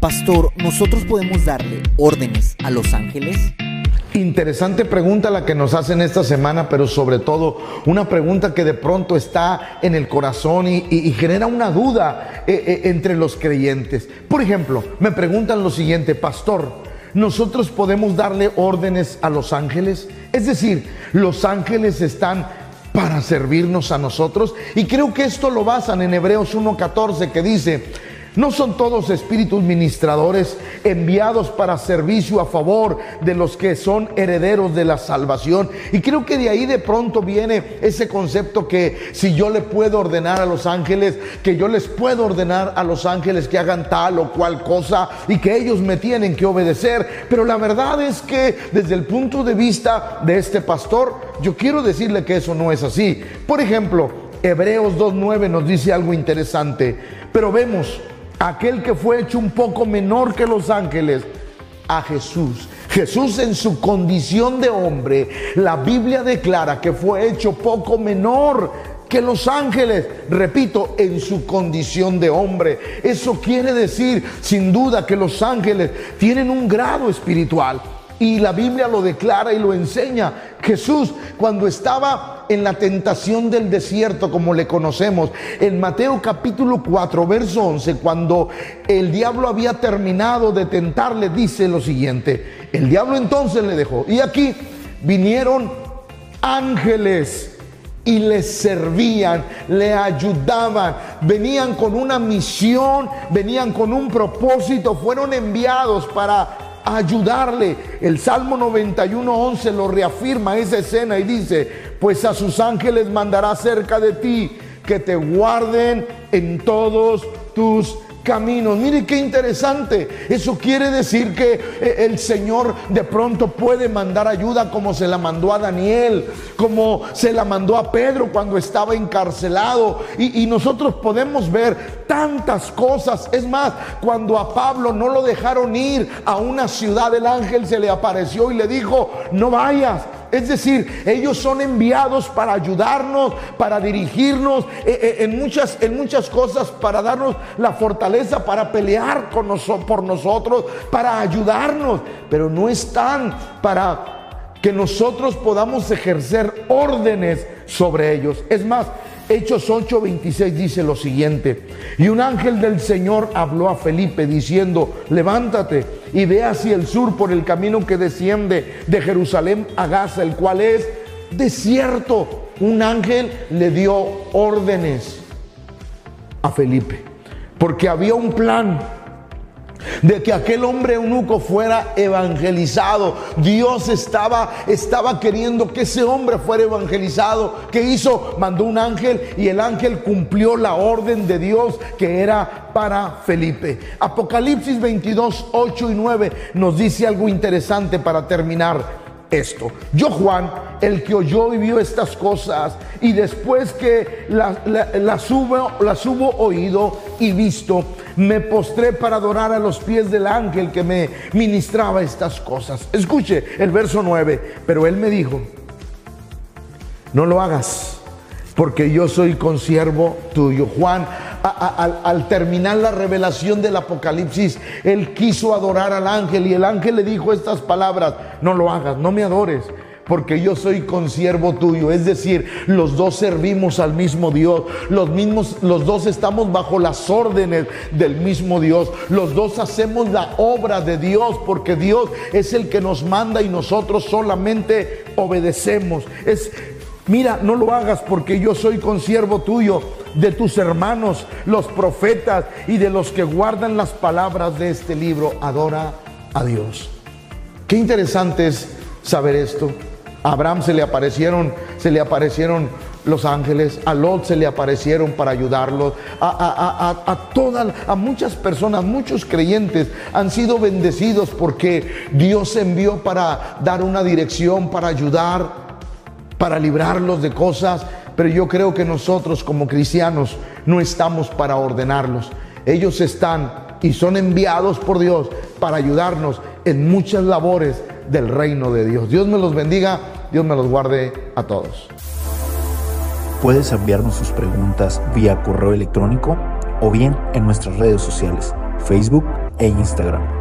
Pastor, ¿nosotros podemos darle órdenes a los ángeles? Interesante pregunta la que nos hacen esta semana, pero sobre todo una pregunta que de pronto está en el corazón y, genera una duda eh, eh, entre los creyentes. Por ejemplo, me preguntan lo siguiente, pastor, ¿nosotros podemos darle órdenes a los ángeles? Es decir, los ángeles están para servirnos a nosotros y creo que esto lo basan en Hebreos 1.14 que dice, ¿No son todos espíritus ministradores enviados para servicio a favor de los que son herederos de la salvación? Y creo que de ahí de pronto viene ese concepto que si yo le puedo ordenar a los ángeles, que yo les puedo ordenar a los ángeles que hagan tal o cual cosa y que ellos me tienen que obedecer. Pero la verdad es que desde el punto de vista de este pastor, yo quiero decirle que eso no es así. Por ejemplo, Hebreos 2.9 nos dice algo interesante, pero vemos aquel que fue hecho un poco menor que los ángeles, a Jesús. Jesús en su condición de hombre, la Biblia declara que fue hecho poco menor que los ángeles, repito, en su condición de hombre. Eso quiere decir, sin duda, que los ángeles tienen un grado espiritual. Y la Biblia lo declara y lo enseña. Jesús, cuando estaba en la tentación del desierto, como le conocemos, en Mateo capítulo 4, verso 11, cuando el diablo había terminado de tentarle, dice lo siguiente. El diablo entonces le dejó. Y aquí vinieron ángeles y le servían, le ayudaban, venían con una misión, venían con un propósito, fueron enviados para ayudarle. El Salmo 91, 11 lo reafirma esa escena y dice, pues a sus ángeles mandará cerca de ti que te guarden en todos tus caminos. Mire qué interesante. Eso quiere decir que eh, el Señor de pronto puede mandar ayuda como se la mandó a Daniel, como se la mandó a Pedro cuando estaba encarcelado. Y, y nosotros podemos ver tantas cosas. Es más, cuando a Pablo no lo dejaron ir a una ciudad, el ángel se le apareció y le dijo, no vayas es decir, ellos son enviados para ayudarnos, para dirigirnos eh, eh, en, muchas, en muchas cosas, para darnos la fortaleza, para pelear con por nosotros, para ayudarnos, pero no están para que nosotros podamos ejercer órdenes sobre ellos. Es más, Hechos 8:26 dice lo siguiente, y un ángel del Señor habló a Felipe diciendo, levántate y ve hacia el sur por el camino que desciende de Jerusalén a Gaza, el cual es desierto. Un ángel le dio órdenes a Felipe, porque había un plan de que aquel hombre eunuco fuera evangelizado. Dios estaba, estaba queriendo que ese hombre fuera evangelizado. ¿Qué hizo? Mandó un ángel y el ángel cumplió la orden de Dios que era para Felipe. Apocalipsis 22, 8 y 9 nos dice algo interesante para terminar esto. Yo, Juan, el que oyó y vio estas cosas, y después que las, hubo, las hubo oído y visto, me postré para adorar a los pies del ángel que me ministraba estas cosas. Escuche el verso 9, pero él me dijo, no lo hagas, porque yo soy consiervo tuyo. Juan al, terminar la revelación del Apocalipsis, él quiso adorar al ángel y el ángel le dijo estas palabras, no lo hagas, no me adores, porque yo soy consiervo tuyo. Es decir, los dos servimos al mismo Dios. Los mismos, los dos estamos bajo las órdenes del mismo Dios. Los dos hacemos la obra de Dios porque Dios es el que nos manda y nosotros solamente obedecemos. Es Mira, no lo hagas porque yo soy consiervo tuyo, de tus hermanos, los profetas y de los que guardan las palabras de este libro. Adora a Dios. Qué interesante es saber esto. A Abraham se le aparecieron, se le aparecieron los ángeles, a Lot se le aparecieron para ayudarlos, a, a, todas, a muchas personas, muchos creyentes han sido bendecidos porque Dios envió para dar una dirección, para ayudar, para librarlos de cosas, pero yo creo que nosotros como cristianos no estamos para ordenarlos. Ellos están y son enviados por Dios para ayudarnos en muchas labores del reino de Dios. Dios me los bendiga, Dios me los guarde a todos. Puedes enviarnos sus preguntas vía correo electrónico o bien en nuestras redes sociales, Facebook, e Instagram.